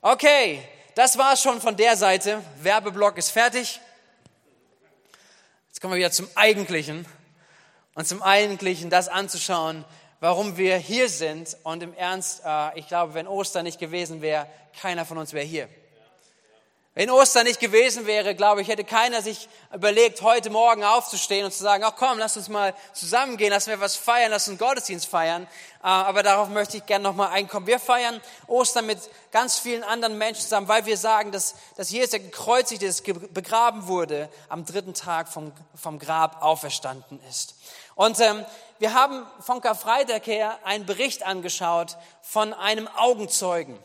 Okay, das war schon von der Seite. Werbeblock ist fertig. Jetzt kommen wir wieder zum Eigentlichen. Und zum Eigentlichen das anzuschauen, warum wir hier sind. Und im Ernst, äh, ich glaube, wenn Ostern nicht gewesen wäre, keiner von uns wäre hier. Wenn Ostern nicht gewesen wäre, glaube ich, hätte keiner sich überlegt, heute Morgen aufzustehen und zu sagen, ach komm, lass uns mal zusammengehen, lass wir was feiern, lass uns Gottesdienst feiern. Äh, aber darauf möchte ich gerne nochmal einkommen. Wir feiern Ostern mit ganz vielen anderen Menschen zusammen, weil wir sagen, dass, dass Jesus, der gekreuzigt ist, begraben wurde, am dritten Tag vom, vom Grab auferstanden ist. Und ähm, wir haben von Karfreitag her einen Bericht angeschaut von einem Augenzeugen,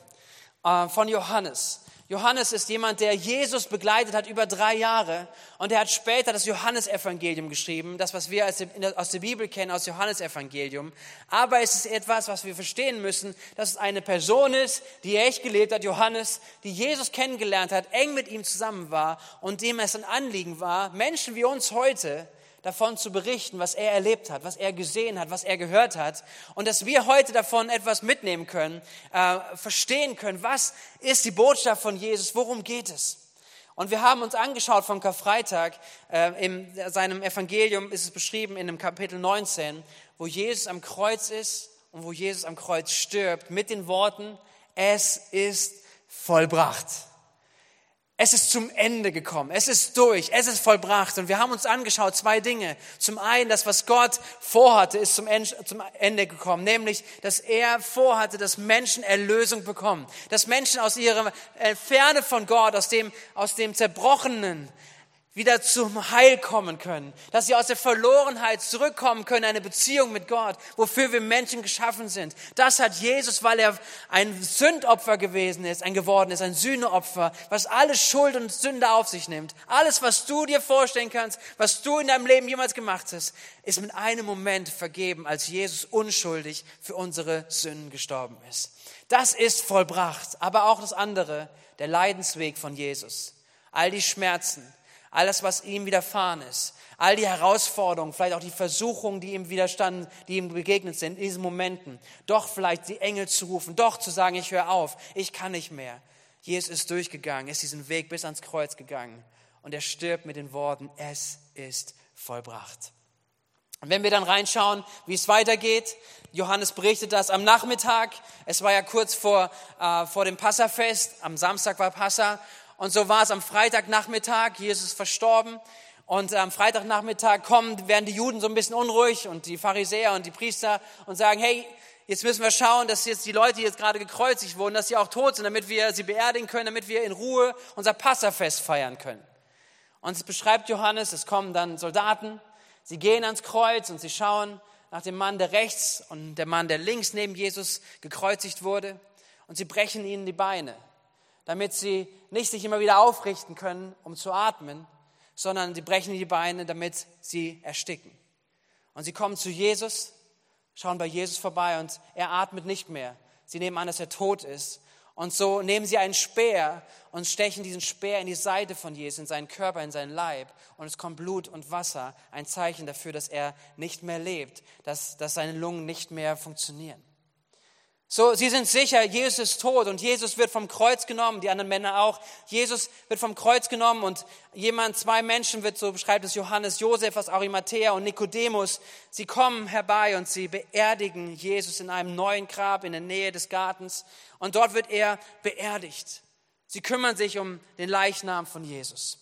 äh, von Johannes. Johannes ist jemand, der Jesus begleitet hat über drei Jahre und er hat später das Johannesevangelium geschrieben, das, was wir aus der Bibel kennen, aus Johannesevangelium. Aber es ist etwas, was wir verstehen müssen, dass es eine Person ist, die echt gelebt hat, Johannes, die Jesus kennengelernt hat, eng mit ihm zusammen war und dem es ein Anliegen war, Menschen wie uns heute davon zu berichten, was er erlebt hat, was er gesehen hat, was er gehört hat. Und dass wir heute davon etwas mitnehmen können, äh, verstehen können, was ist die Botschaft von Jesus, worum geht es. Und wir haben uns angeschaut von Karfreitag, äh, in seinem Evangelium ist es beschrieben in dem Kapitel 19, wo Jesus am Kreuz ist und wo Jesus am Kreuz stirbt mit den Worten, es ist vollbracht. Es ist zum Ende gekommen. Es ist durch. Es ist vollbracht. Und wir haben uns angeschaut zwei Dinge. Zum einen, das, was Gott vorhatte, ist zum Ende gekommen. Nämlich, dass er vorhatte, dass Menschen Erlösung bekommen. Dass Menschen aus ihrer äh, Ferne von Gott, aus dem, aus dem Zerbrochenen, wieder zum Heil kommen können, dass sie aus der Verlorenheit zurückkommen können, eine Beziehung mit Gott, wofür wir Menschen geschaffen sind. Das hat Jesus, weil er ein Sündopfer gewesen ist, ein geworden ist, ein Sühneopfer, was alle Schuld und Sünde auf sich nimmt. Alles, was du dir vorstellen kannst, was du in deinem Leben jemals gemacht hast, ist mit einem Moment vergeben, als Jesus unschuldig für unsere Sünden gestorben ist. Das ist vollbracht, aber auch das andere, der Leidensweg von Jesus. All die Schmerzen, alles, was ihm widerfahren ist, all die Herausforderungen, vielleicht auch die Versuchungen, die ihm widerstanden, die ihm begegnet sind in diesen Momenten, doch vielleicht die Engel zu rufen, doch zu sagen, ich höre auf, ich kann nicht mehr. Jesus ist durchgegangen, ist diesen Weg bis ans Kreuz gegangen. Und er stirbt mit den Worten, es ist vollbracht. Und wenn wir dann reinschauen, wie es weitergeht, Johannes berichtet das am Nachmittag, es war ja kurz vor, äh, vor dem Passafest, am Samstag war Passa und so war es am Freitagnachmittag, Jesus ist verstorben. Und am Freitagnachmittag kommen, werden die Juden so ein bisschen unruhig und die Pharisäer und die Priester und sagen, hey, jetzt müssen wir schauen, dass jetzt die Leute, die jetzt gerade gekreuzigt wurden, dass sie auch tot sind, damit wir sie beerdigen können, damit wir in Ruhe unser Passafest feiern können. Und es beschreibt Johannes, es kommen dann Soldaten, sie gehen ans Kreuz und sie schauen nach dem Mann, der rechts und der Mann, der links neben Jesus gekreuzigt wurde und sie brechen ihnen die Beine damit sie nicht sich immer wieder aufrichten können, um zu atmen, sondern sie brechen die Beine, damit sie ersticken. Und sie kommen zu Jesus, schauen bei Jesus vorbei und er atmet nicht mehr. Sie nehmen an, dass er tot ist. Und so nehmen sie einen Speer und stechen diesen Speer in die Seite von Jesus, in seinen Körper, in seinen Leib. Und es kommt Blut und Wasser, ein Zeichen dafür, dass er nicht mehr lebt, dass, dass seine Lungen nicht mehr funktionieren. So, sie sind sicher, Jesus ist tot und Jesus wird vom Kreuz genommen, die anderen Männer auch. Jesus wird vom Kreuz genommen und jemand, zwei Menschen wird, so beschreibt es Johannes, Josef aus Arimathea und Nikodemus, sie kommen herbei und sie beerdigen Jesus in einem neuen Grab in der Nähe des Gartens und dort wird er beerdigt. Sie kümmern sich um den Leichnam von Jesus.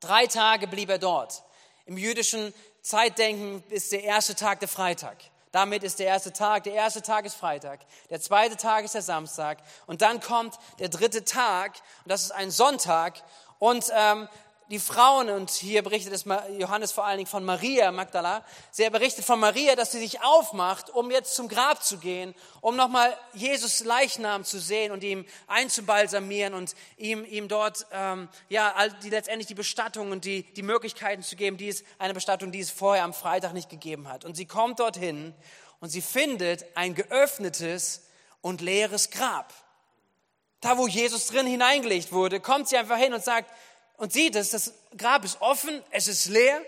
Drei Tage blieb er dort. Im jüdischen Zeitdenken ist der erste Tag der Freitag. Damit ist der erste Tag. Der erste Tag ist Freitag. Der zweite Tag ist der Samstag. Und dann kommt der dritte Tag. Und das ist ein Sonntag. Und ähm, die Frauen, und hier berichtet es Johannes vor allen Dingen von Maria Magdala, sie berichtet von Maria, dass sie sich aufmacht, um jetzt zum Grab zu gehen, um nochmal Jesus Leichnam zu sehen und ihm einzubalsamieren und ihm, ihm dort, ähm, ja, die, letztendlich die Bestattung und die, die Möglichkeiten zu geben, die es, eine Bestattung, die es vorher am Freitag nicht gegeben hat. Und sie kommt dorthin und sie findet ein geöffnetes und leeres Grab. Da, wo Jesus drin hineingelegt wurde, kommt sie einfach hin und sagt, und sieht es, das Grab ist offen, es ist leer.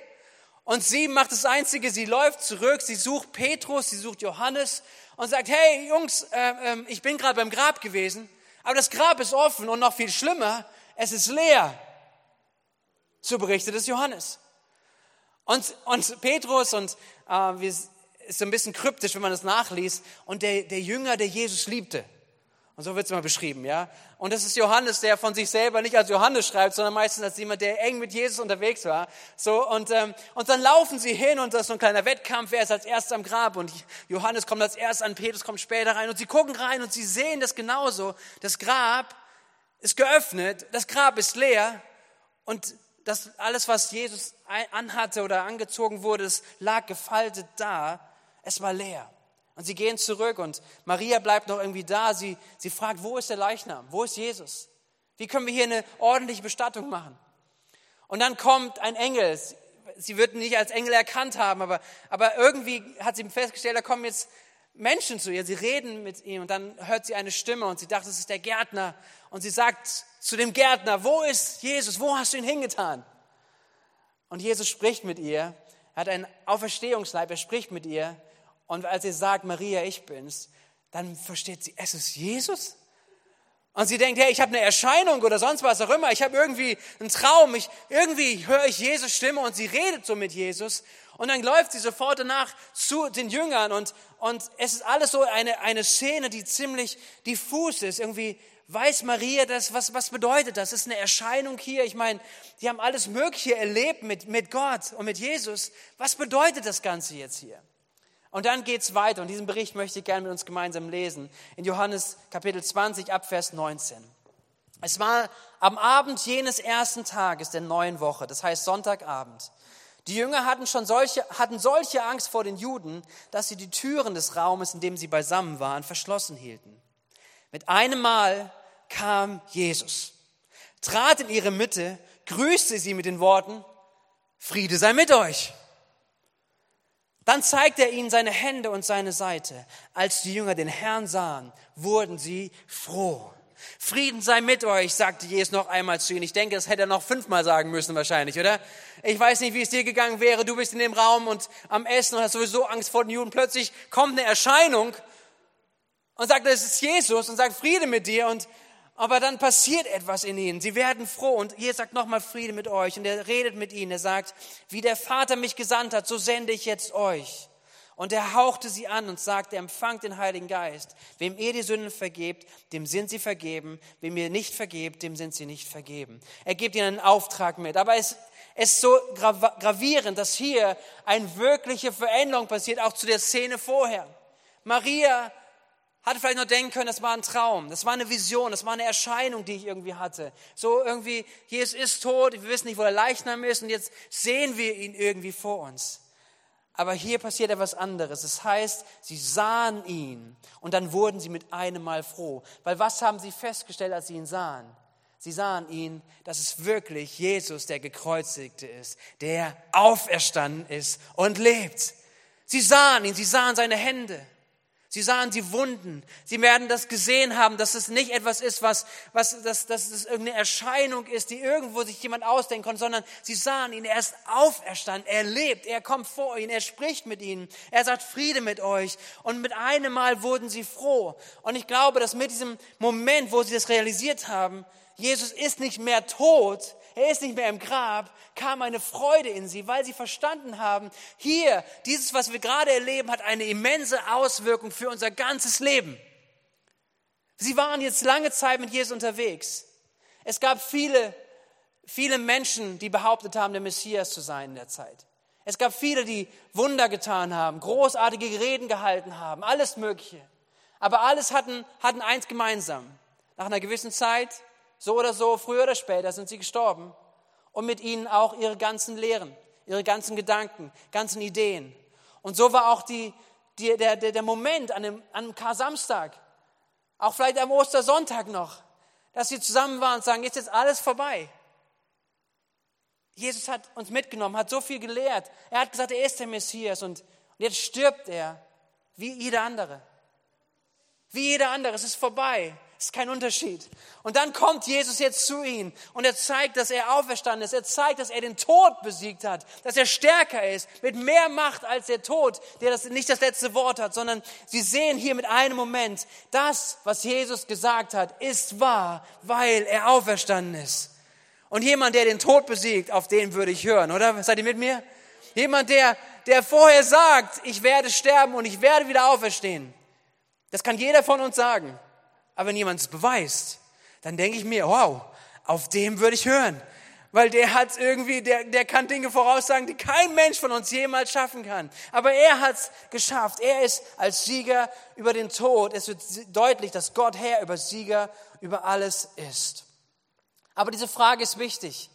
Und sie macht das Einzige, sie läuft zurück, sie sucht Petrus, sie sucht Johannes und sagt, hey Jungs, äh, äh, ich bin gerade beim Grab gewesen, Aber das Grab ist offen und noch viel schlimmer, es ist leer. So berichtet es Johannes. Und, und Petrus, und äh, ist so ein bisschen kryptisch, wenn man das nachliest, und der, der Jünger, der Jesus liebte. Und so wird es immer beschrieben, ja. Und das ist Johannes, der von sich selber nicht als Johannes schreibt, sondern meistens als jemand, der eng mit Jesus unterwegs war. So, und, ähm, und dann laufen sie hin und das ist so ein kleiner Wettkampf, wer ist als erster am Grab. Und Johannes kommt als erster an, Petrus kommt später rein und sie gucken rein und sie sehen das genauso. Das Grab ist geöffnet, das Grab ist leer und das, alles, was Jesus anhatte oder angezogen wurde, das lag gefaltet da. Es war leer. Und sie gehen zurück und Maria bleibt noch irgendwie da. Sie, sie fragt, wo ist der Leichnam? Wo ist Jesus? Wie können wir hier eine ordentliche Bestattung machen? Und dann kommt ein Engel. Sie wird ihn nicht als Engel erkannt haben, aber, aber irgendwie hat sie festgestellt, da kommen jetzt Menschen zu ihr. Sie reden mit ihm und dann hört sie eine Stimme und sie dachte, das ist der Gärtner. Und sie sagt zu dem Gärtner, wo ist Jesus? Wo hast du ihn hingetan? Und Jesus spricht mit ihr. Er hat einen Auferstehungsleib. Er spricht mit ihr. Und als sie sagt, Maria, ich bin's, dann versteht sie, es ist Jesus. Und sie denkt, hey, ich habe eine Erscheinung oder sonst was auch immer. Ich habe irgendwie einen Traum. Ich, irgendwie höre ich Jesus Stimme und sie redet so mit Jesus. Und dann läuft sie sofort danach zu den Jüngern und, und es ist alles so eine, eine Szene, die ziemlich diffus ist. Irgendwie weiß Maria das, was, was bedeutet das? Ist eine Erscheinung hier. Ich meine, die haben alles Mögliche erlebt mit, mit Gott und mit Jesus. Was bedeutet das Ganze jetzt hier? Und dann geht's weiter. Und diesen Bericht möchte ich gerne mit uns gemeinsam lesen. In Johannes Kapitel 20 ab Vers 19. Es war am Abend jenes ersten Tages der neuen Woche, das heißt Sonntagabend. Die Jünger hatten schon solche, hatten solche Angst vor den Juden, dass sie die Türen des Raumes, in dem sie beisammen waren, verschlossen hielten. Mit einem Mal kam Jesus, trat in ihre Mitte, grüßte sie mit den Worten, Friede sei mit euch. Dann zeigte er ihnen seine Hände und seine Seite. Als die Jünger den Herrn sahen, wurden sie froh. Frieden sei mit euch, sagte Jesus noch einmal zu ihnen. Ich denke, das hätte er noch fünfmal sagen müssen wahrscheinlich, oder? Ich weiß nicht, wie es dir gegangen wäre. Du bist in dem Raum und am Essen und hast sowieso Angst vor den Juden. Plötzlich kommt eine Erscheinung und sagt, es ist Jesus und sagt Friede mit dir und aber dann passiert etwas in ihnen. Sie werden froh. Und Jesus sagt nochmal Friede mit euch. Und er redet mit ihnen. Er sagt, wie der Vater mich gesandt hat, so sende ich jetzt euch. Und er hauchte sie an und sagte, empfangt den Heiligen Geist. Wem ihr die Sünden vergebt, dem sind sie vergeben. Wem ihr nicht vergebt, dem sind sie nicht vergeben. Er gibt ihnen einen Auftrag mit. Aber es, es ist so gravierend, dass hier eine wirkliche Veränderung passiert, auch zu der Szene vorher. Maria hatte vielleicht nur denken können, das war ein Traum, das war eine Vision, das war eine Erscheinung, die ich irgendwie hatte. So irgendwie, Jesus ist tot, wir wissen nicht, wo der Leichnam ist und jetzt sehen wir ihn irgendwie vor uns. Aber hier passiert etwas anderes. Es das heißt, sie sahen ihn und dann wurden sie mit einem Mal froh. Weil was haben sie festgestellt, als sie ihn sahen? Sie sahen ihn, dass es wirklich Jesus, der gekreuzigte ist, der auferstanden ist und lebt. Sie sahen ihn, sie sahen seine Hände. Sie sahen die Wunden. Sie werden das gesehen haben, dass es nicht etwas ist, was, was, dass, dass es irgendeine Erscheinung ist, die irgendwo sich jemand ausdenken konnte, sondern sie sahen ihn. Er ist auferstanden. Er lebt. Er kommt vor ihnen. Er spricht mit ihnen. Er sagt Friede mit euch. Und mit einem Mal wurden sie froh. Und ich glaube, dass mit diesem Moment, wo sie das realisiert haben, Jesus ist nicht mehr tot, er ist nicht mehr im Grab, kam eine Freude in sie, weil sie verstanden haben, hier, dieses, was wir gerade erleben, hat eine immense Auswirkung für unser ganzes Leben. Sie waren jetzt lange Zeit mit Jesus unterwegs. Es gab viele, viele Menschen, die behauptet haben, der Messias zu sein in der Zeit. Es gab viele, die Wunder getan haben, großartige Reden gehalten haben, alles Mögliche. Aber alles hatten, hatten eins gemeinsam. Nach einer gewissen Zeit so oder so, früher oder später sind sie gestorben. Und mit ihnen auch ihre ganzen Lehren, ihre ganzen Gedanken, ganzen Ideen. Und so war auch die, die, der, der, der Moment an dem, an dem Kar-Samstag, auch vielleicht am Ostersonntag noch, dass sie zusammen waren und sagen, jetzt ist alles vorbei. Jesus hat uns mitgenommen, hat so viel gelehrt. Er hat gesagt, er ist der Messias und jetzt stirbt er wie jeder andere. Wie jeder andere, es ist vorbei. Ist kein Unterschied. Und dann kommt Jesus jetzt zu ihnen und er zeigt, dass er auferstanden ist. Er zeigt, dass er den Tod besiegt hat, dass er stärker ist, mit mehr Macht als der Tod, der das nicht das letzte Wort hat, sondern sie sehen hier mit einem Moment, das, was Jesus gesagt hat, ist wahr, weil er auferstanden ist. Und jemand, der den Tod besiegt, auf den würde ich hören, oder? Seid ihr mit mir? Jemand, der, der vorher sagt, ich werde sterben und ich werde wieder auferstehen. Das kann jeder von uns sagen. Aber wenn jemand es beweist, dann denke ich mir, wow, auf dem würde ich hören. Weil der hat irgendwie, der, der kann Dinge voraussagen, die kein Mensch von uns jemals schaffen kann. Aber er hat es geschafft. Er ist als Sieger über den Tod. Es wird deutlich, dass Gott Herr über Sieger über alles ist. Aber diese Frage ist wichtig.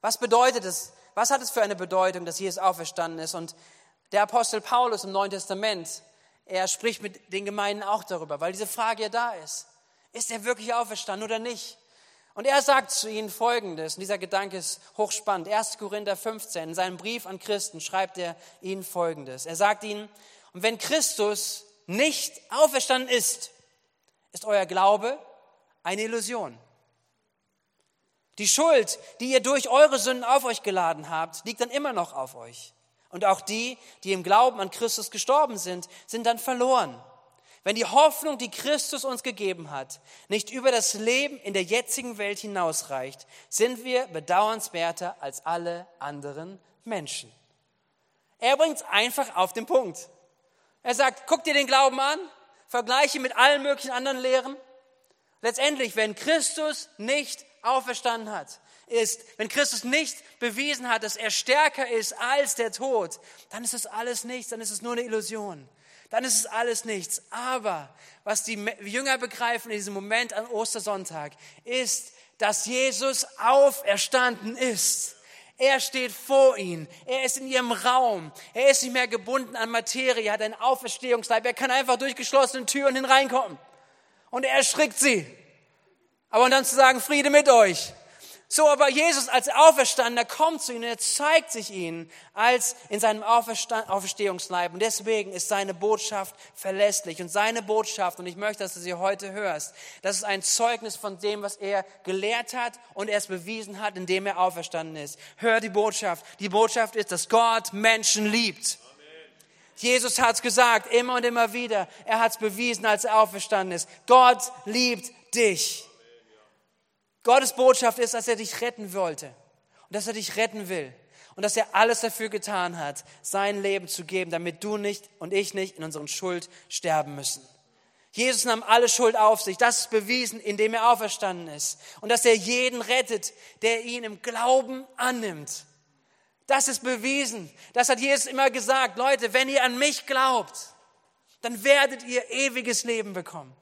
Was bedeutet es? Was hat es für eine Bedeutung, dass Jesus auferstanden ist? Und der Apostel Paulus im Neuen Testament, er spricht mit den Gemeinden auch darüber, weil diese Frage ja da ist. Ist er wirklich auferstanden oder nicht? Und er sagt zu ihnen Folgendes, und dieser Gedanke ist hochspannend. 1. Korinther 15, in seinem Brief an Christen schreibt er ihnen Folgendes. Er sagt ihnen, und wenn Christus nicht auferstanden ist, ist euer Glaube eine Illusion. Die Schuld, die ihr durch eure Sünden auf euch geladen habt, liegt dann immer noch auf euch. Und auch die, die im Glauben an Christus gestorben sind, sind dann verloren. Wenn die Hoffnung, die Christus uns gegeben hat, nicht über das Leben in der jetzigen Welt hinausreicht, sind wir bedauernswerter als alle anderen Menschen. Er bringt es einfach auf den Punkt. Er sagt, guck dir den Glauben an, vergleiche mit allen möglichen anderen Lehren. Letztendlich, wenn Christus nicht auferstanden hat, ist, wenn Christus nicht bewiesen hat, dass er stärker ist als der Tod, dann ist es alles nichts, dann ist es nur eine Illusion. Dann ist es alles nichts. Aber was die Jünger begreifen in diesem Moment an Ostersonntag, ist, dass Jesus auferstanden ist. Er steht vor ihnen. Er ist in ihrem Raum. Er ist nicht mehr gebunden an Materie, er hat einen Auferstehungsleib. Er kann einfach durch geschlossene Türen hineinkommen. Und er erschrickt sie. Aber dann zu sagen, Friede mit euch. So, aber Jesus als Auferstandener kommt zu ihnen, er zeigt sich ihnen als in seinem Auferstehungsleib. Und deswegen ist seine Botschaft verlässlich. Und seine Botschaft, und ich möchte, dass du sie heute hörst, das ist ein Zeugnis von dem, was er gelehrt hat und er es bewiesen hat, indem er auferstanden ist. Hör die Botschaft. Die Botschaft ist, dass Gott Menschen liebt. Jesus hat es gesagt, immer und immer wieder. Er hat es bewiesen, als er auferstanden ist. Gott liebt dich. Gottes Botschaft ist, dass er dich retten wollte und dass er dich retten will und dass er alles dafür getan hat, sein Leben zu geben, damit du nicht und ich nicht in unseren Schuld sterben müssen. Jesus nahm alle Schuld auf sich. Das ist bewiesen, indem er auferstanden ist. Und dass er jeden rettet, der ihn im Glauben annimmt. Das ist bewiesen. Das hat Jesus immer gesagt. Leute, wenn ihr an mich glaubt, dann werdet ihr ewiges Leben bekommen.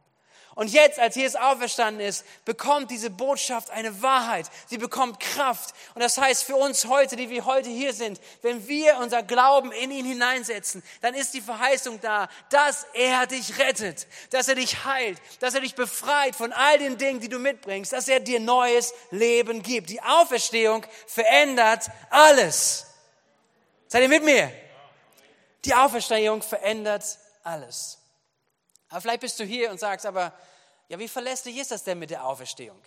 Und jetzt, als Jesus auferstanden ist, bekommt diese Botschaft eine Wahrheit. Sie bekommt Kraft. Und das heißt für uns heute, die wir heute hier sind, wenn wir unser Glauben in ihn hineinsetzen, dann ist die Verheißung da, dass er dich rettet, dass er dich heilt, dass er dich befreit von all den Dingen, die du mitbringst, dass er dir neues Leben gibt. Die Auferstehung verändert alles. Seid ihr mit mir? Die Auferstehung verändert alles. Aber vielleicht bist du hier und sagst, aber ja, wie verlässlich ist das denn mit der Auferstehung?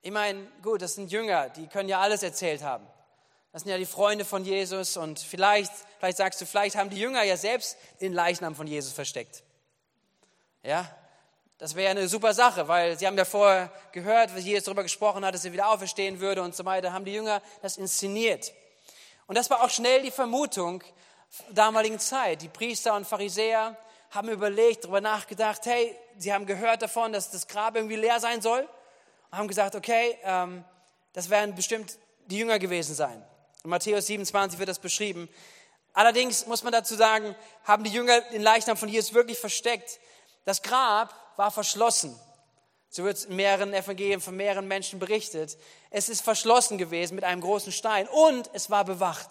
Ich meine, gut, das sind Jünger, die können ja alles erzählt haben. Das sind ja die Freunde von Jesus und vielleicht, vielleicht sagst du, vielleicht haben die Jünger ja selbst den Leichnam von Jesus versteckt. Ja, das wäre eine super Sache, weil sie haben ja vorher gehört, wie Jesus darüber gesprochen hat, dass er wieder auferstehen würde und so weiter, haben die Jünger das inszeniert. Und das war auch schnell die Vermutung damaligen Zeit. Die Priester und Pharisäer haben überlegt, darüber nachgedacht, hey, sie haben gehört davon, dass das Grab irgendwie leer sein soll und haben gesagt, okay, ähm, das werden bestimmt die Jünger gewesen sein. In Matthäus 27 wird das beschrieben. Allerdings muss man dazu sagen, haben die Jünger den Leichnam von Jesus wirklich versteckt. Das Grab war verschlossen. So wird es in mehreren Evangelien von mehreren Menschen berichtet. Es ist verschlossen gewesen mit einem großen Stein und es war bewacht.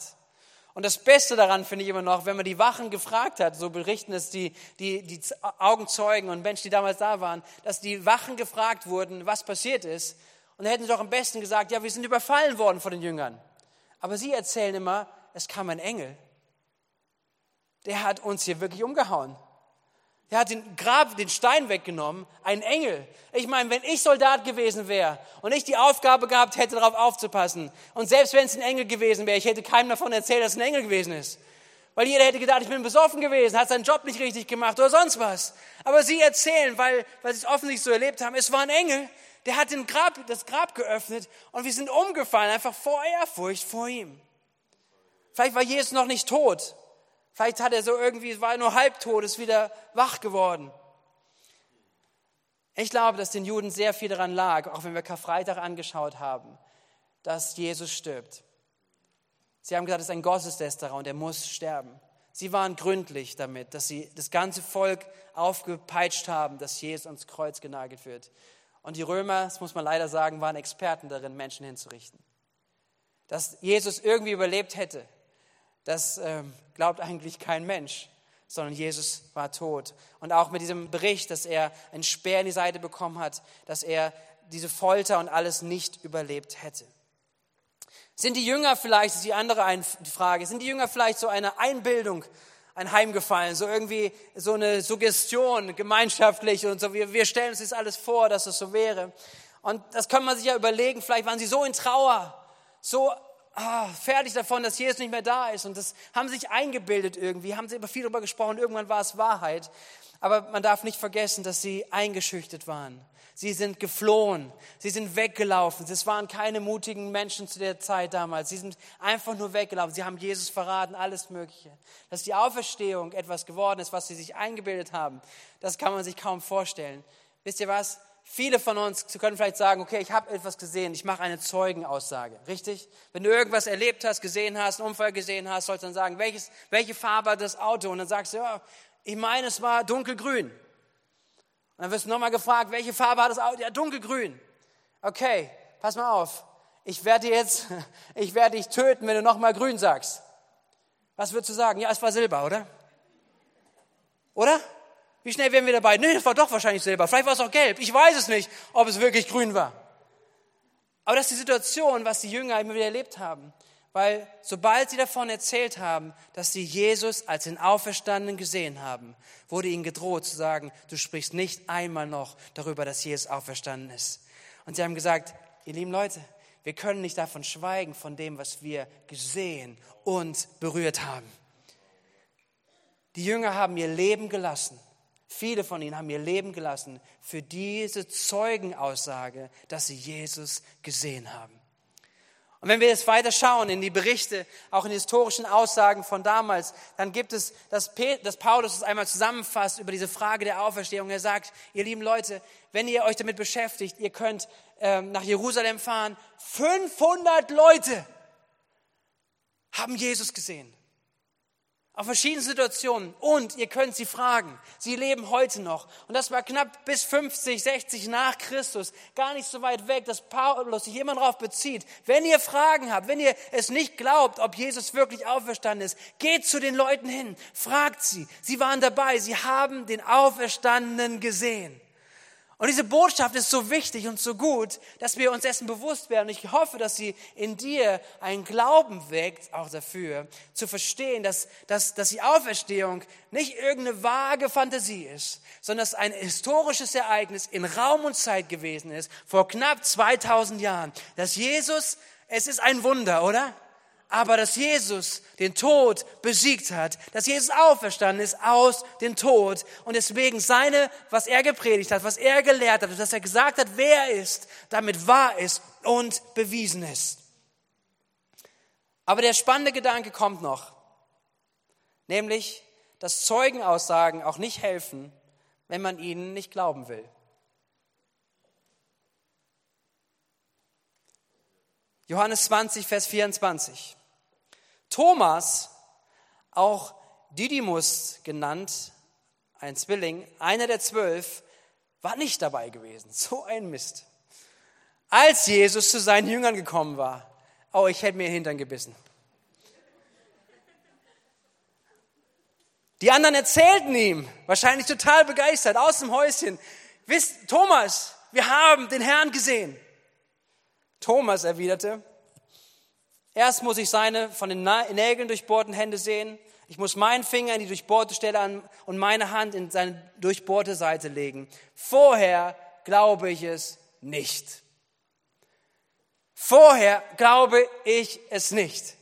Und das Beste daran finde ich immer noch, wenn man die Wachen gefragt hat, so berichten es die, die, die Augenzeugen und Menschen, die damals da waren, dass die Wachen gefragt wurden, was passiert ist. Und da hätten sie doch am besten gesagt, ja, wir sind überfallen worden von den Jüngern. Aber sie erzählen immer, es kam ein Engel. Der hat uns hier wirklich umgehauen. Er hat den Grab, den Stein weggenommen, ein Engel. Ich meine, wenn ich Soldat gewesen wäre und ich die Aufgabe gehabt hätte, darauf aufzupassen, und selbst wenn es ein Engel gewesen wäre, ich hätte keinem davon erzählt, dass es ein Engel gewesen ist. Weil jeder hätte gedacht, ich bin besoffen gewesen, hat seinen Job nicht richtig gemacht oder sonst was. Aber sie erzählen, weil, weil sie es offensichtlich so erlebt haben, es war ein Engel, der hat den Grab, das Grab geöffnet und wir sind umgefallen, einfach vor Ehrfurcht vor ihm. Vielleicht war Jesus noch nicht tot. Vielleicht hat er so irgendwie, war er nur halbtot, ist wieder wach geworden. Ich glaube, dass den Juden sehr viel daran lag, auch wenn wir Karfreitag angeschaut haben, dass Jesus stirbt. Sie haben gesagt, es ist ein Gotteslästerer und er muss sterben. Sie waren gründlich damit, dass sie das ganze Volk aufgepeitscht haben, dass Jesus ans Kreuz genagelt wird. Und die Römer, das muss man leider sagen, waren Experten darin, Menschen hinzurichten. Dass Jesus irgendwie überlebt hätte, das ähm, glaubt eigentlich kein Mensch, sondern Jesus war tot. Und auch mit diesem Bericht, dass er einen Speer in die Seite bekommen hat, dass er diese Folter und alles nicht überlebt hätte. Sind die Jünger vielleicht, das ist die andere Frage, sind die Jünger vielleicht so eine Einbildung anheimgefallen, so irgendwie so eine Suggestion gemeinschaftlich und so, wir, wir stellen uns das alles vor, dass es so wäre. Und das kann man sich ja überlegen, vielleicht waren sie so in Trauer, so ah, fertig davon, dass Jesus nicht mehr da ist. Und das haben sich eingebildet irgendwie, haben sie immer viel darüber gesprochen, irgendwann war es Wahrheit. Aber man darf nicht vergessen, dass sie eingeschüchtert waren. Sie sind geflohen, sie sind weggelaufen. Es waren keine mutigen Menschen zu der Zeit damals. Sie sind einfach nur weggelaufen. Sie haben Jesus verraten, alles Mögliche. Dass die Auferstehung etwas geworden ist, was sie sich eingebildet haben, das kann man sich kaum vorstellen. Wisst ihr was? Viele von uns können vielleicht sagen, okay, ich habe etwas gesehen, ich mache eine Zeugenaussage, richtig? Wenn du irgendwas erlebt hast, gesehen hast, einen Unfall gesehen hast, sollst du dann sagen, welches, welche Farbe hat das Auto? Und dann sagst du, ja, ich meine, es war dunkelgrün. Und dann wirst du nochmal gefragt, welche Farbe hat das Auto? Ja, dunkelgrün. Okay, pass mal auf. Ich werde jetzt, ich werde dich töten, wenn du nochmal grün sagst. Was würdest du sagen? Ja, es war Silber, oder? Oder? Wie schnell wären wir dabei? Nee, das war doch wahrscheinlich Silber. Vielleicht war es auch gelb. Ich weiß es nicht, ob es wirklich grün war. Aber das ist die Situation, was die Jünger immer wieder erlebt haben. Weil sobald sie davon erzählt haben, dass sie Jesus als den Auferstandenen gesehen haben, wurde ihnen gedroht zu sagen, du sprichst nicht einmal noch darüber, dass Jesus auferstanden ist. Und sie haben gesagt, ihr lieben Leute, wir können nicht davon schweigen, von dem, was wir gesehen und berührt haben. Die Jünger haben ihr Leben gelassen Viele von ihnen haben ihr Leben gelassen für diese Zeugenaussage, dass sie Jesus gesehen haben. Und wenn wir jetzt weiter schauen in die Berichte, auch in historischen Aussagen von damals, dann gibt es, dass, dass Paulus es einmal zusammenfasst über diese Frage der Auferstehung. Er sagt, ihr lieben Leute, wenn ihr euch damit beschäftigt, ihr könnt ähm, nach Jerusalem fahren, 500 Leute haben Jesus gesehen. Auf verschiedene Situationen. Und ihr könnt sie fragen. Sie leben heute noch. Und das war knapp bis 50, 60 nach Christus. Gar nicht so weit weg, dass Paulus sich immer darauf bezieht. Wenn ihr Fragen habt, wenn ihr es nicht glaubt, ob Jesus wirklich auferstanden ist, geht zu den Leuten hin. Fragt sie. Sie waren dabei. Sie haben den Auferstandenen gesehen. Und diese Botschaft ist so wichtig und so gut, dass wir uns dessen bewusst werden. Ich hoffe, dass sie in dir einen Glauben weckt, auch dafür, zu verstehen, dass, dass, dass die Auferstehung nicht irgendeine vage Fantasie ist, sondern dass ein historisches Ereignis in Raum und Zeit gewesen ist, vor knapp 2000 Jahren. Dass Jesus, es ist ein Wunder, oder? Aber dass Jesus den Tod besiegt hat, dass Jesus auferstanden ist aus dem Tod und deswegen seine, was er gepredigt hat, was er gelehrt hat, dass er gesagt hat, wer er ist, damit wahr ist und bewiesen ist. Aber der spannende Gedanke kommt noch, nämlich, dass Zeugenaussagen auch nicht helfen, wenn man ihnen nicht glauben will. Johannes 20, Vers 24. Thomas, auch Didymus genannt, ein Zwilling, einer der zwölf, war nicht dabei gewesen. So ein Mist. Als Jesus zu seinen Jüngern gekommen war, oh, ich hätte mir Hintern gebissen. Die anderen erzählten ihm, wahrscheinlich total begeistert, aus dem Häuschen, wisst, Thomas, wir haben den Herrn gesehen. Thomas erwiderte, Erst muss ich seine von den Nägeln durchbohrten Hände sehen. Ich muss meinen Finger in die durchbohrte Stelle an und meine Hand in seine durchbohrte Seite legen. Vorher glaube ich es nicht. Vorher glaube ich es nicht.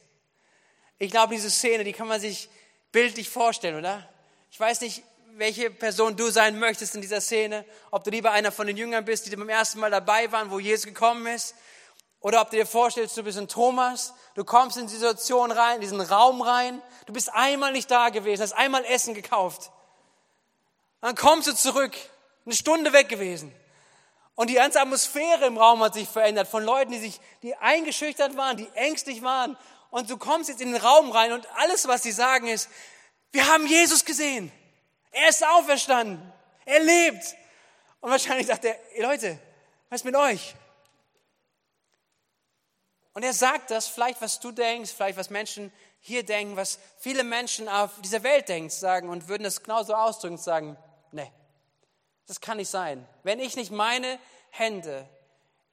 Ich glaube, diese Szene, die kann man sich bildlich vorstellen, oder? Ich weiß nicht, welche Person du sein möchtest in dieser Szene. Ob du lieber einer von den Jüngern bist, die beim ersten Mal dabei waren, wo Jesus gekommen ist. Oder ob du dir vorstellst, du bist ein Thomas, du kommst in die Situation rein, in diesen Raum rein, du bist einmal nicht da gewesen, hast einmal Essen gekauft. Dann kommst du zurück, eine Stunde weg gewesen. Und die ganze Atmosphäre im Raum hat sich verändert von Leuten, die sich, die eingeschüchtert waren, die ängstlich waren. Und du kommst jetzt in den Raum rein und alles, was sie sagen, ist, wir haben Jesus gesehen. Er ist auferstanden. Er lebt. Und wahrscheinlich sagt er, Leute, was ist mit euch? Und er sagt das, vielleicht was du denkst, vielleicht was Menschen hier denken, was viele Menschen auf dieser Welt denken, sagen und würden das genauso ausdrücken, sagen, nee, das kann nicht sein. Wenn ich nicht meine Hände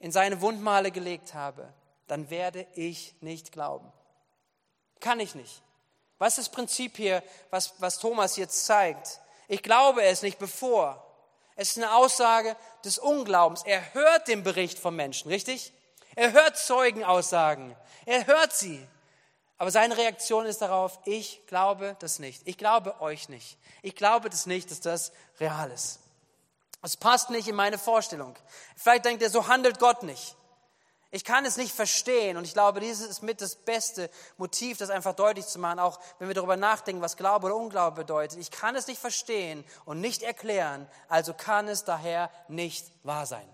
in seine Wundmale gelegt habe, dann werde ich nicht glauben. Kann ich nicht. Was ist das Prinzip hier, was, was Thomas jetzt zeigt? Ich glaube es nicht bevor. Es ist eine Aussage des Unglaubens. Er hört den Bericht vom Menschen, richtig? Er hört Zeugenaussagen. Er hört sie. Aber seine Reaktion ist darauf, ich glaube das nicht. Ich glaube euch nicht. Ich glaube das nicht, dass das real ist. Es passt nicht in meine Vorstellung. Vielleicht denkt er, so handelt Gott nicht. Ich kann es nicht verstehen und ich glaube, dieses ist mit das beste Motiv, das einfach deutlich zu machen, auch wenn wir darüber nachdenken, was Glaube oder Unglaube bedeutet. Ich kann es nicht verstehen und nicht erklären, also kann es daher nicht wahr sein.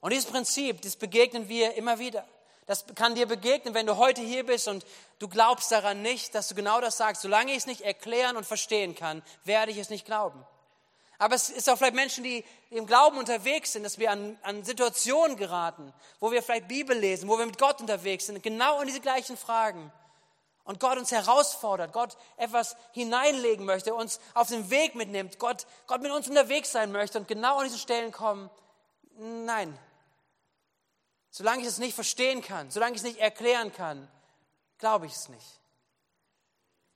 Und dieses Prinzip, das begegnen wir immer wieder. Das kann dir begegnen, wenn du heute hier bist und du glaubst daran nicht, dass du genau das sagst. Solange ich es nicht erklären und verstehen kann, werde ich es nicht glauben. Aber es ist auch vielleicht Menschen, die im Glauben unterwegs sind, dass wir an, an Situationen geraten, wo wir vielleicht Bibel lesen, wo wir mit Gott unterwegs sind, genau in diese gleichen Fragen. Und Gott uns herausfordert, Gott etwas hineinlegen möchte, uns auf den Weg mitnimmt, Gott, Gott mit uns unterwegs sein möchte und genau an diese Stellen kommen. Nein, Solange ich es nicht verstehen kann, solange ich es nicht erklären kann, glaube ich es nicht.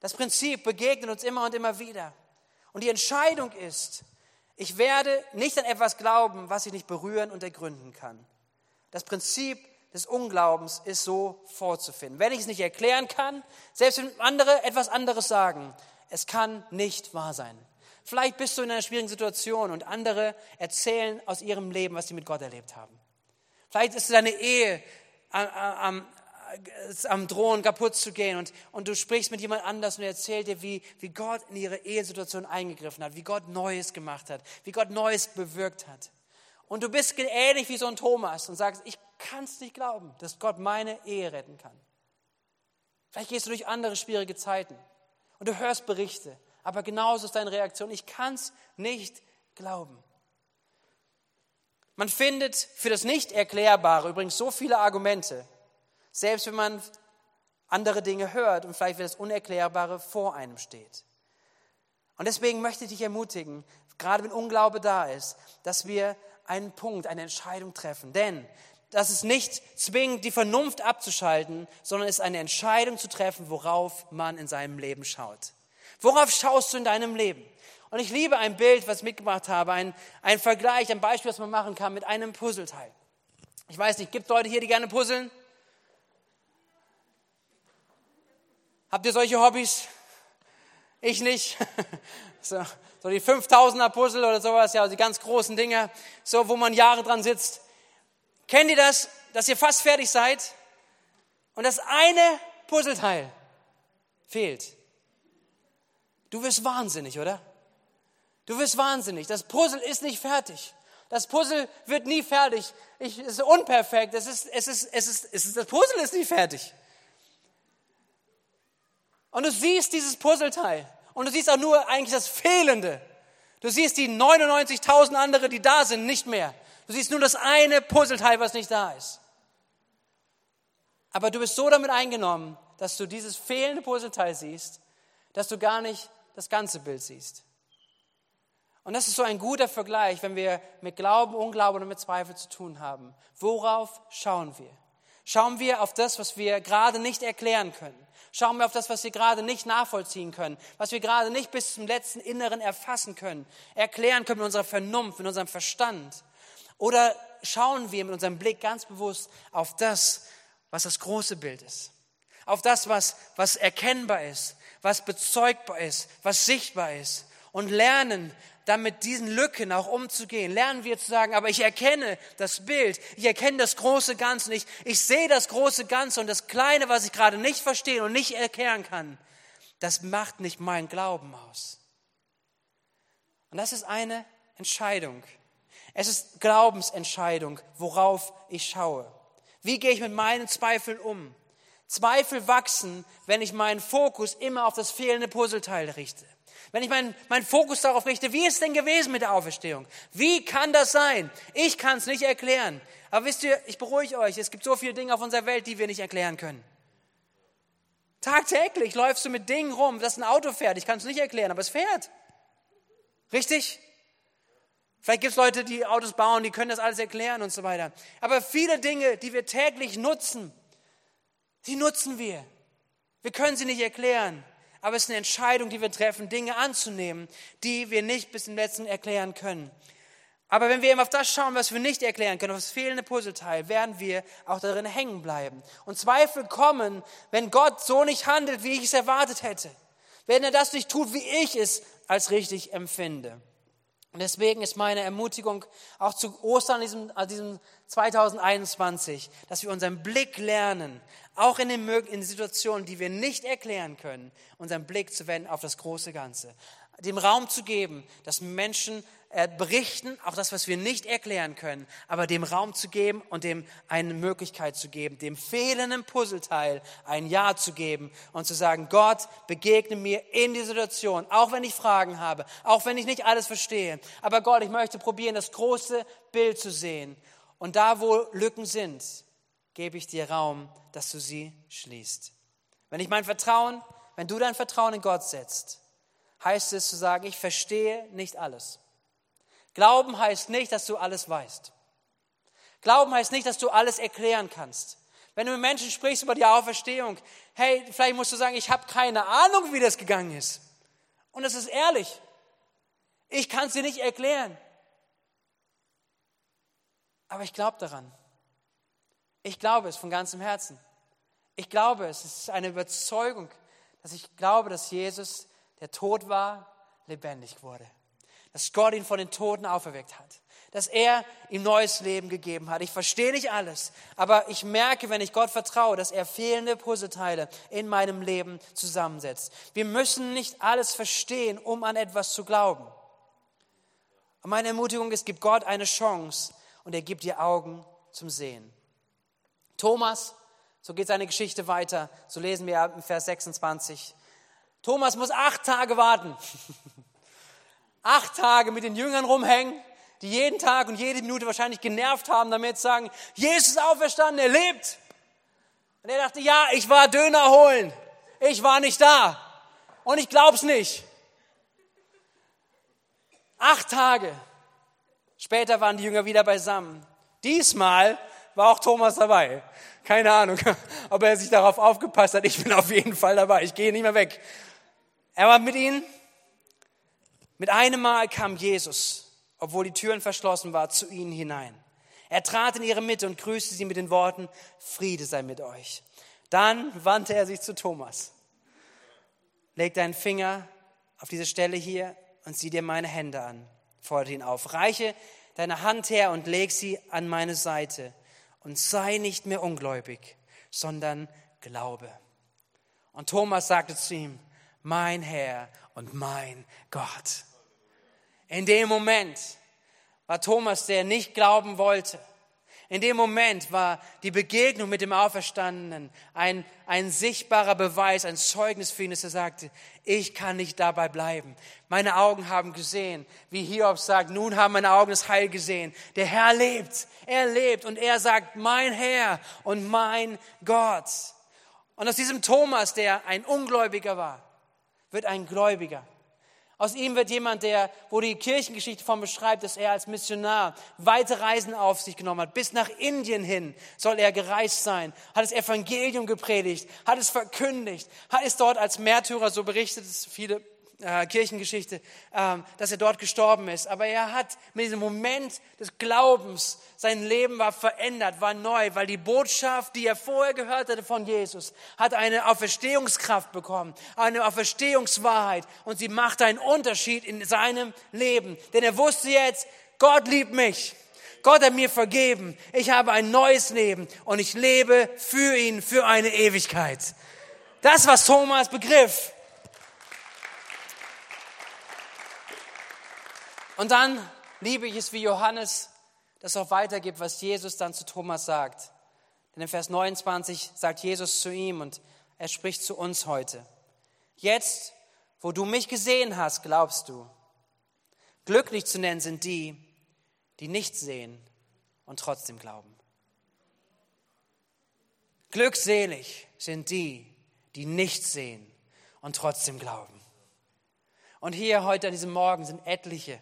Das Prinzip begegnet uns immer und immer wieder. Und die Entscheidung ist, ich werde nicht an etwas glauben, was ich nicht berühren und ergründen kann. Das Prinzip des Unglaubens ist so vorzufinden. Wenn ich es nicht erklären kann, selbst wenn andere etwas anderes sagen, es kann nicht wahr sein. Vielleicht bist du in einer schwierigen Situation und andere erzählen aus ihrem Leben, was sie mit Gott erlebt haben. Vielleicht ist deine Ehe am, am, am Drohen kaputt zu gehen und, und du sprichst mit jemand anders und er erzählt dir, wie, wie Gott in ihre Ehesituation eingegriffen hat, wie Gott Neues gemacht hat, wie Gott Neues bewirkt hat. Und du bist ähnlich wie so ein Thomas und sagst, ich kann es nicht glauben, dass Gott meine Ehe retten kann. Vielleicht gehst du durch andere schwierige Zeiten und du hörst Berichte, aber genauso ist deine Reaktion, ich kann es nicht glauben. Man findet für das Nicht-Erklärbare übrigens so viele Argumente, selbst wenn man andere Dinge hört und vielleicht, wenn das Unerklärbare vor einem steht. Und deswegen möchte ich dich ermutigen, gerade wenn Unglaube da ist, dass wir einen Punkt, eine Entscheidung treffen. Denn das ist nicht zwingend, die Vernunft abzuschalten, sondern es ist eine Entscheidung zu treffen, worauf man in seinem Leben schaut. Worauf schaust du in deinem Leben? Und ich liebe ein Bild, was ich mitgemacht habe, ein, ein Vergleich, ein Beispiel, was man machen kann mit einem Puzzleteil. Ich weiß nicht, gibt es Leute hier, die gerne puzzeln? Habt ihr solche Hobbys? Ich nicht. So, so die 5000er Puzzle oder sowas, ja, die ganz großen Dinger, so, wo man Jahre dran sitzt. Kennt ihr das, dass ihr fast fertig seid und das eine Puzzleteil fehlt? Du wirst wahnsinnig, oder? Du wirst wahnsinnig. Das Puzzle ist nicht fertig. Das Puzzle wird nie fertig. Ich, es ist unperfekt. Es ist, es ist, es ist, es ist, das Puzzle ist nie fertig. Und du siehst dieses Puzzleteil. Und du siehst auch nur eigentlich das Fehlende. Du siehst die 99.000 andere, die da sind, nicht mehr. Du siehst nur das eine Puzzleteil, was nicht da ist. Aber du bist so damit eingenommen, dass du dieses fehlende Puzzleteil siehst, dass du gar nicht das ganze Bild siehst. Und das ist so ein guter Vergleich, wenn wir mit Glauben, Unglauben und mit Zweifel zu tun haben. Worauf schauen wir? Schauen wir auf das, was wir gerade nicht erklären können. Schauen wir auf das, was wir gerade nicht nachvollziehen können, was wir gerade nicht bis zum letzten Inneren erfassen können, erklären können mit unserer Vernunft, mit unserem Verstand. Oder schauen wir mit unserem Blick ganz bewusst auf das, was das große Bild ist. Auf das, was, was erkennbar ist, was bezeugbar ist, was sichtbar ist. Und lernen, dann mit diesen Lücken auch umzugehen. Lernen wir zu sagen, aber ich erkenne das Bild, ich erkenne das große Ganze, ich, ich sehe das große Ganze und das Kleine, was ich gerade nicht verstehe und nicht erklären kann, das macht nicht meinen Glauben aus. Und das ist eine Entscheidung. Es ist Glaubensentscheidung, worauf ich schaue. Wie gehe ich mit meinen Zweifeln um? Zweifel wachsen, wenn ich meinen Fokus immer auf das fehlende Puzzleteil richte. Wenn ich meinen mein Fokus darauf richte, wie ist es denn gewesen mit der Auferstehung? Wie kann das sein? Ich kann es nicht erklären. Aber wisst ihr, ich beruhige euch, es gibt so viele Dinge auf unserer Welt, die wir nicht erklären können. Tagtäglich läufst du mit Dingen rum, dass ein Auto fährt. Ich kann es nicht erklären, aber es fährt. Richtig? Vielleicht gibt es Leute, die Autos bauen, die können das alles erklären und so weiter. Aber viele Dinge, die wir täglich nutzen, die nutzen wir. Wir können sie nicht erklären aber es ist eine Entscheidung, die wir treffen, Dinge anzunehmen, die wir nicht bis zum letzten erklären können. Aber wenn wir eben auf das schauen, was wir nicht erklären können, auf das fehlende Puzzleteil, werden wir auch darin hängen bleiben. Und Zweifel kommen, wenn Gott so nicht handelt, wie ich es erwartet hätte. Wenn er das nicht tut, wie ich es als richtig empfinde. Und deswegen ist meine Ermutigung auch zu Ostern, diesem, diesem 2021, dass wir unseren Blick lernen, auch in den, in Situationen, die wir nicht erklären können, unseren Blick zu wenden auf das große Ganze. Dem Raum zu geben, dass Menschen berichten, auch das, was wir nicht erklären können, aber dem Raum zu geben und dem eine Möglichkeit zu geben, dem fehlenden Puzzleteil ein Ja zu geben und zu sagen, Gott, begegne mir in die Situation, auch wenn ich Fragen habe, auch wenn ich nicht alles verstehe. Aber Gott, ich möchte probieren, das große Bild zu sehen. Und da, wo Lücken sind, gebe ich dir Raum, dass du sie schließt. Wenn ich mein Vertrauen, wenn du dein Vertrauen in Gott setzt, heißt es zu sagen, ich verstehe nicht alles. Glauben heißt nicht, dass du alles weißt. Glauben heißt nicht, dass du alles erklären kannst. Wenn du mit Menschen sprichst über die Auferstehung, hey, vielleicht musst du sagen, ich habe keine Ahnung, wie das gegangen ist. Und das ist ehrlich. Ich kann es dir nicht erklären. Aber ich glaube daran. Ich glaube es von ganzem Herzen. Ich glaube es. Es ist eine Überzeugung, dass ich glaube, dass Jesus, der tot war, lebendig wurde dass Gott ihn von den Toten auferweckt hat, dass er ihm neues Leben gegeben hat. Ich verstehe nicht alles, aber ich merke, wenn ich Gott vertraue, dass er fehlende Puzzleteile in meinem Leben zusammensetzt. Wir müssen nicht alles verstehen, um an etwas zu glauben. Und meine Ermutigung ist, gib Gott eine Chance und er gibt dir Augen zum Sehen. Thomas, so geht seine Geschichte weiter, so lesen wir im Vers 26. Thomas muss acht Tage warten. acht Tage mit den Jüngern rumhängen, die jeden Tag und jede Minute wahrscheinlich genervt haben, damit zu sagen, Jesus ist auferstanden, er lebt. Und er dachte, ja, ich war Döner holen. Ich war nicht da. Und ich glaub's nicht. Acht Tage. Später waren die Jünger wieder beisammen. Diesmal war auch Thomas dabei. Keine Ahnung, ob er sich darauf aufgepasst hat. Ich bin auf jeden Fall dabei. Ich gehe nicht mehr weg. Er war mit ihnen mit einem Mal kam Jesus, obwohl die Türen verschlossen waren, zu ihnen hinein. Er trat in ihre Mitte und grüßte sie mit den Worten, Friede sei mit euch. Dann wandte er sich zu Thomas. Leg deinen Finger auf diese Stelle hier und sieh dir meine Hände an, forderte ihn auf. Reiche deine Hand her und leg sie an meine Seite und sei nicht mehr ungläubig, sondern glaube. Und Thomas sagte zu ihm, mein Herr und mein Gott. In dem Moment war Thomas, der nicht glauben wollte. In dem Moment war die Begegnung mit dem Auferstandenen ein, ein sichtbarer Beweis, ein Zeugnis für ihn, dass er sagte, ich kann nicht dabei bleiben. Meine Augen haben gesehen, wie Hiob sagt, nun haben meine Augen das Heil gesehen. Der Herr lebt, er lebt und er sagt, mein Herr und mein Gott. Und aus diesem Thomas, der ein Ungläubiger war, wird ein Gläubiger. Aus ihm wird jemand, der, wo die Kirchengeschichte von beschreibt, dass er als Missionar weite Reisen auf sich genommen hat. Bis nach Indien hin soll er gereist sein, hat das Evangelium gepredigt, hat es verkündigt, hat es dort als Märtyrer, so berichtet es viele äh, Kirchengeschichte, ähm, dass er dort gestorben ist. Aber er hat mit diesem Moment des Glaubens, sein Leben war verändert, war neu, weil die Botschaft, die er vorher gehört hatte von Jesus, hat eine Auferstehungskraft bekommen, eine Auferstehungswahrheit und sie macht einen Unterschied in seinem Leben. Denn er wusste jetzt, Gott liebt mich. Gott hat mir vergeben. Ich habe ein neues Leben und ich lebe für ihn, für eine Ewigkeit. Das, was Thomas begriff. Und dann liebe ich es, wie Johannes das auch weitergibt, was Jesus dann zu Thomas sagt. Denn in Vers 29 sagt Jesus zu ihm und er spricht zu uns heute. Jetzt, wo du mich gesehen hast, glaubst du. Glücklich zu nennen sind die, die nicht sehen und trotzdem glauben. Glückselig sind die, die nicht sehen und trotzdem glauben. Und hier heute an diesem Morgen sind etliche,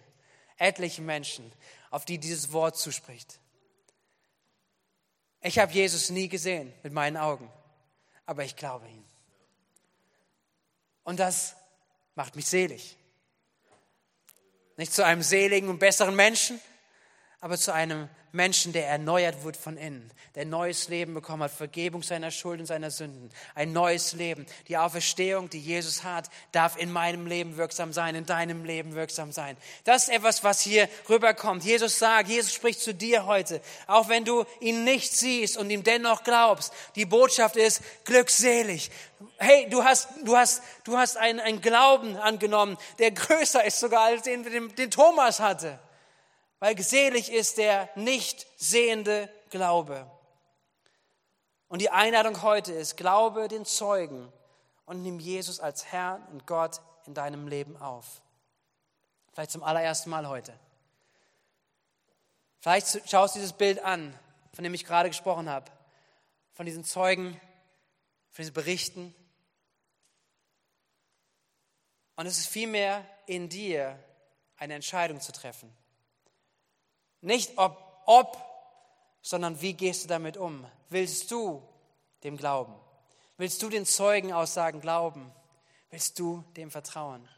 etliche Menschen, auf die dieses Wort zuspricht. Ich habe Jesus nie gesehen mit meinen Augen, aber ich glaube ihn. Und das macht mich selig. Nicht zu einem seligen und besseren Menschen, aber zu einem Menschen, der erneuert wird von innen, der neues Leben bekommen hat, Vergebung seiner Schulden, seiner Sünden, ein neues Leben. Die Auferstehung, die Jesus hat, darf in meinem Leben wirksam sein, in deinem Leben wirksam sein. Das ist etwas, was hier rüberkommt. Jesus sagt, Jesus spricht zu dir heute, auch wenn du ihn nicht siehst und ihm dennoch glaubst. Die Botschaft ist glückselig. Hey, du hast, du hast, du hast einen, einen Glauben angenommen, der größer ist sogar als den, den, den Thomas hatte weil selig ist der nicht sehende Glaube. Und die Einladung heute ist, glaube den Zeugen und nimm Jesus als Herrn und Gott in deinem Leben auf. Vielleicht zum allerersten Mal heute. Vielleicht schaust du dieses Bild an, von dem ich gerade gesprochen habe, von diesen Zeugen, von diesen Berichten. Und es ist vielmehr in dir, eine Entscheidung zu treffen. Nicht ob, ob, sondern wie gehst du damit um? Willst du dem glauben? Willst du den Zeugenaussagen glauben? Willst du dem vertrauen?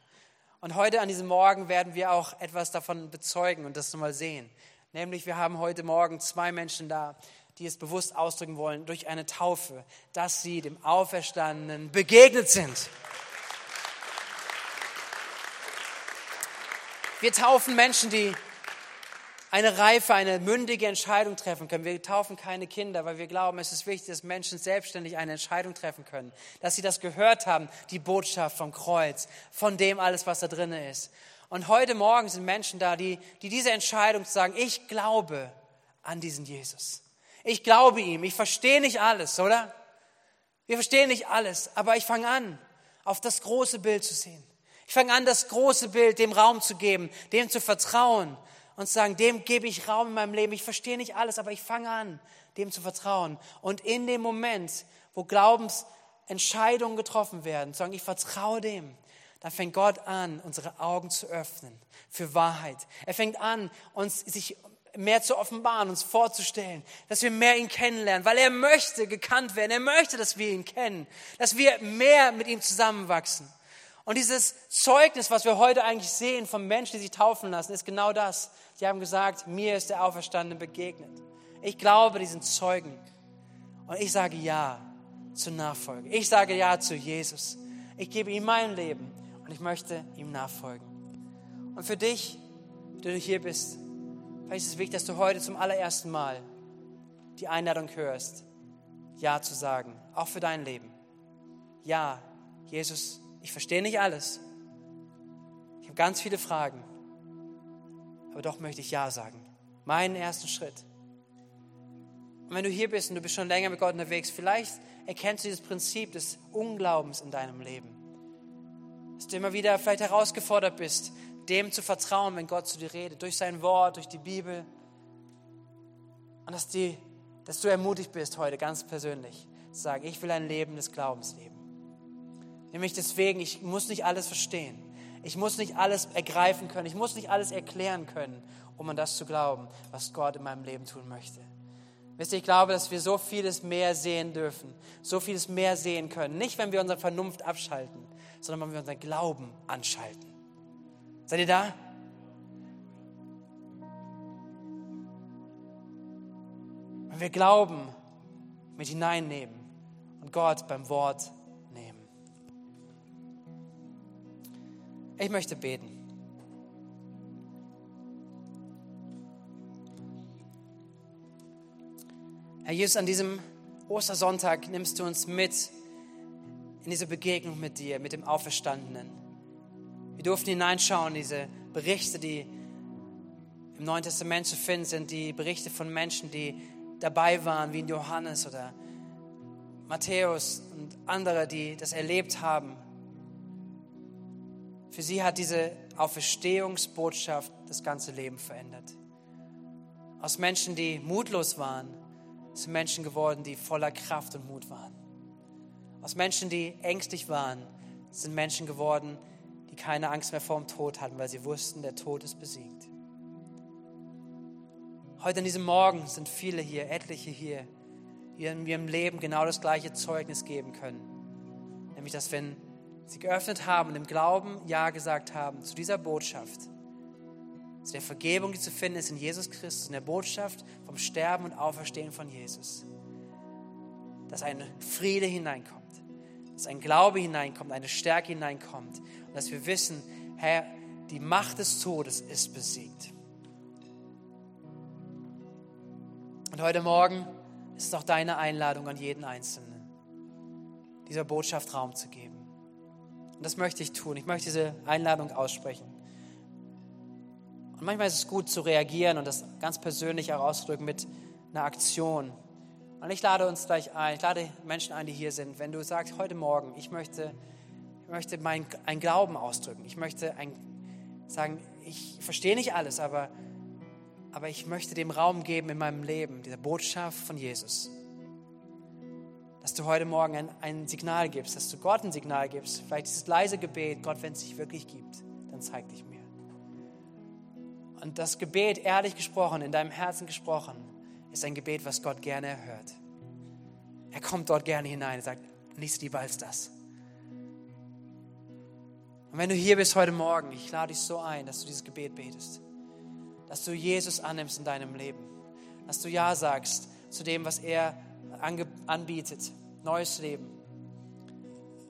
Und heute an diesem Morgen werden wir auch etwas davon bezeugen und das mal sehen. Nämlich wir haben heute Morgen zwei Menschen da, die es bewusst ausdrücken wollen durch eine Taufe, dass sie dem Auferstandenen begegnet sind. Wir taufen Menschen, die eine reife, eine mündige Entscheidung treffen können. Wir taufen keine Kinder, weil wir glauben, es ist wichtig, dass Menschen selbstständig eine Entscheidung treffen können. Dass sie das gehört haben, die Botschaft vom Kreuz, von dem alles, was da drin ist. Und heute Morgen sind Menschen da, die, die diese Entscheidung sagen, ich glaube an diesen Jesus. Ich glaube ihm. Ich verstehe nicht alles, oder? Wir verstehen nicht alles, aber ich fange an, auf das große Bild zu sehen. Ich fange an, das große Bild dem Raum zu geben, dem zu vertrauen und sagen, dem gebe ich Raum in meinem Leben. Ich verstehe nicht alles, aber ich fange an, dem zu vertrauen. Und in dem Moment, wo Glaubensentscheidungen getroffen werden, sagen, ich vertraue dem, dann fängt Gott an, unsere Augen zu öffnen für Wahrheit. Er fängt an, uns sich mehr zu offenbaren, uns vorzustellen, dass wir mehr ihn kennenlernen, weil er möchte gekannt werden. Er möchte, dass wir ihn kennen, dass wir mehr mit ihm zusammenwachsen. Und dieses Zeugnis, was wir heute eigentlich sehen von Menschen, die sich taufen lassen, ist genau das. Sie haben gesagt, mir ist der Auferstandene begegnet. Ich glaube diesen Zeugen. Und ich sage Ja zur Nachfolge. Ich sage Ja zu Jesus. Ich gebe ihm mein Leben und ich möchte ihm nachfolgen. Und für dich, der du hier bist, vielleicht ist es wichtig, dass du heute zum allerersten Mal die Einladung hörst, Ja zu sagen, auch für dein Leben. Ja, Jesus ich verstehe nicht alles. Ich habe ganz viele Fragen. Aber doch möchte ich Ja sagen. Meinen ersten Schritt. Und wenn du hier bist und du bist schon länger mit Gott unterwegs, vielleicht erkennst du dieses Prinzip des Unglaubens in deinem Leben. Dass du immer wieder vielleicht herausgefordert bist, dem zu vertrauen, wenn Gott zu dir redet, durch sein Wort, durch die Bibel. Und dass, die, dass du ermutigt bist heute ganz persönlich, zu sagen, ich will ein Leben des Glaubens leben. Nämlich deswegen, ich muss nicht alles verstehen. Ich muss nicht alles ergreifen können, ich muss nicht alles erklären können, um an das zu glauben, was Gott in meinem Leben tun möchte. Wisst ihr, ich glaube, dass wir so vieles mehr sehen dürfen, so vieles mehr sehen können. Nicht, wenn wir unsere Vernunft abschalten, sondern wenn wir unseren Glauben anschalten. Seid ihr da? Wenn wir Glauben mit hineinnehmen und Gott beim Wort Ich möchte beten. Herr Jesus, an diesem Ostersonntag nimmst du uns mit in diese Begegnung mit dir, mit dem Auferstandenen. Wir durften hineinschauen, in diese Berichte, die im Neuen Testament zu finden sind, die Berichte von Menschen, die dabei waren, wie Johannes oder Matthäus und andere, die das erlebt haben. Für sie hat diese Auferstehungsbotschaft das ganze Leben verändert. Aus Menschen, die mutlos waren, sind Menschen geworden, die voller Kraft und Mut waren. Aus Menschen, die ängstlich waren, sind Menschen geworden, die keine Angst mehr vor dem Tod hatten, weil sie wussten, der Tod ist besiegt. Heute an diesem Morgen sind viele hier, etliche hier, die in ihrem Leben genau das gleiche Zeugnis geben können. Nämlich, dass wenn sie geöffnet haben und im Glauben Ja gesagt haben zu dieser Botschaft, zu der Vergebung, die zu finden ist in Jesus Christus, in der Botschaft vom Sterben und Auferstehen von Jesus. Dass ein Friede hineinkommt, dass ein Glaube hineinkommt, eine Stärke hineinkommt und dass wir wissen, Herr, die Macht des Todes ist besiegt. Und heute Morgen ist es auch deine Einladung an jeden Einzelnen, dieser Botschaft Raum zu geben. Und das möchte ich tun. Ich möchte diese Einladung aussprechen. Und manchmal ist es gut zu reagieren und das ganz persönlich auch ausdrücken mit einer Aktion. Und ich lade uns gleich ein, ich lade Menschen ein, die hier sind. Wenn du sagst, heute Morgen, ich möchte, ich möchte mein, ein Glauben ausdrücken. Ich möchte ein, sagen, ich verstehe nicht alles, aber, aber ich möchte dem Raum geben in meinem Leben, dieser Botschaft von Jesus. Dass du heute Morgen ein, ein Signal gibst, dass du Gott ein Signal gibst. Vielleicht dieses leise Gebet, Gott, wenn es sich wirklich gibt, dann zeig dich mir. Und das Gebet, ehrlich gesprochen, in deinem Herzen gesprochen, ist ein Gebet, was Gott gerne erhört. Er kommt dort gerne hinein und sagt, nichts lieber als das. Und wenn du hier bist heute Morgen, ich lade dich so ein, dass du dieses Gebet betest. Dass du Jesus annimmst in deinem Leben. Dass du Ja sagst zu dem, was er anbietet. Neues Leben.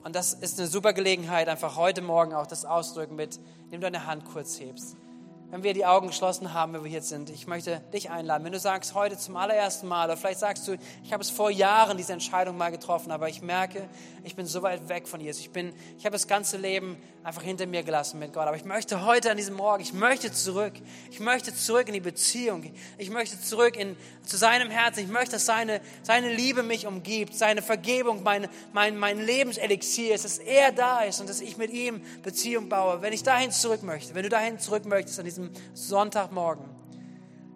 Und das ist eine super Gelegenheit, einfach heute Morgen auch das ausdrücken mit, du deine Hand kurz hebst wenn wir die Augen geschlossen haben, wenn wir hier sind, ich möchte dich einladen. Wenn du sagst, heute zum allerersten Mal, oder vielleicht sagst du, ich habe es vor Jahren diese Entscheidung mal getroffen, aber ich merke, ich bin so weit weg von Jesus. Ich, bin, ich habe das ganze Leben einfach hinter mir gelassen mit Gott. Aber ich möchte heute an diesem Morgen, ich möchte zurück. Ich möchte zurück in die Beziehung. Ich möchte zurück in, zu seinem Herzen. Ich möchte, dass seine, seine Liebe mich umgibt, seine Vergebung, mein, mein, mein Lebenselixier ist, dass er da ist und dass ich mit ihm Beziehung baue. Wenn ich dahin zurück möchte, wenn du dahin zurück möchtest an diesem diesem Sonntagmorgen,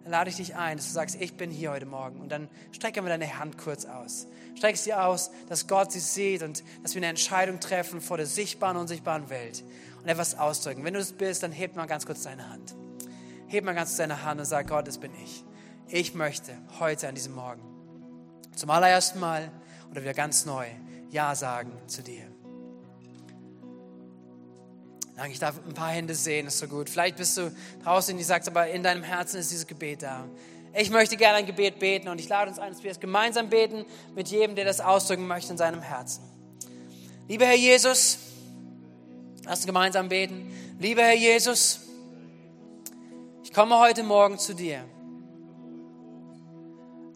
dann lade ich dich ein, dass du sagst, ich bin hier heute Morgen. Und dann strecke mir deine Hand kurz aus. Strecke sie aus, dass Gott sie sieht und dass wir eine Entscheidung treffen vor der sichtbaren und unsichtbaren Welt und etwas ausdrücken. Wenn du es bist, dann heb mal ganz kurz deine Hand. Heb mal ganz kurz deine Hand und sag, Gott, das bin ich. Ich möchte heute an diesem Morgen zum allerersten Mal oder wieder ganz neu Ja sagen zu dir. Danke, ich darf ein paar Hände sehen, ist so gut. Vielleicht bist du draußen du sagst, aber in deinem Herzen ist dieses Gebet da. Ich möchte gerne ein Gebet beten und ich lade uns ein, dass wir es gemeinsam beten mit jedem, der das ausdrücken möchte in seinem Herzen. Lieber Herr Jesus, lass uns gemeinsam beten. Lieber Herr Jesus, ich komme heute Morgen zu dir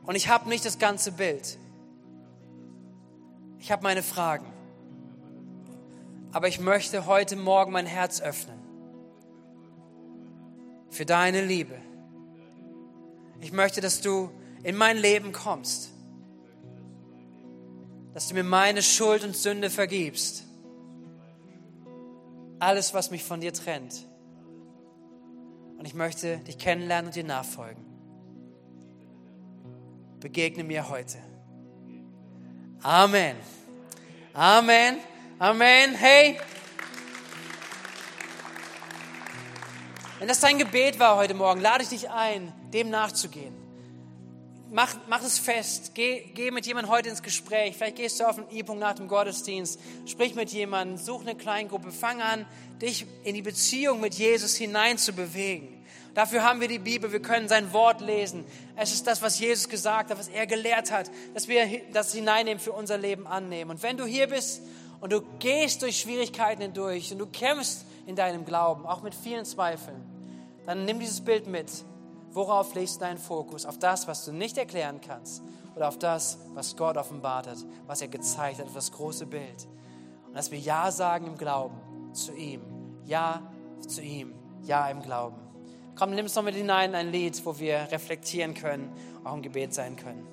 und ich habe nicht das ganze Bild. Ich habe meine Fragen aber ich möchte heute Morgen mein Herz öffnen für deine Liebe. Ich möchte, dass du in mein Leben kommst, dass du mir meine Schuld und Sünde vergibst, alles, was mich von dir trennt. Und ich möchte dich kennenlernen und dir nachfolgen. Begegne mir heute. Amen. Amen. Amen. Hey. Wenn das dein Gebet war heute Morgen, lade ich dich ein, dem nachzugehen. Mach, mach es fest. Geh, geh mit jemandem heute ins Gespräch. Vielleicht gehst du auf einen E-Punkt nach dem Gottesdienst. Sprich mit jemandem, such eine Kleingruppe. Fang an, dich in die Beziehung mit Jesus hinein zu bewegen. Dafür haben wir die Bibel. Wir können sein Wort lesen. Es ist das, was Jesus gesagt hat, was er gelehrt hat, dass wir das hineinnehmen für unser Leben annehmen. Und wenn du hier bist und du gehst durch Schwierigkeiten hindurch und du kämpfst in deinem Glauben, auch mit vielen Zweifeln, dann nimm dieses Bild mit Worauf legst du deinen Fokus? Auf das, was du nicht erklären kannst oder auf das, was Gott offenbart hat, was er gezeigt hat, auf das große Bild? Und dass wir Ja sagen im Glauben zu ihm. Ja zu ihm. Ja im Glauben. Komm, nimm es noch mit hinein, ein Lied, wo wir reflektieren können, auch im Gebet sein können.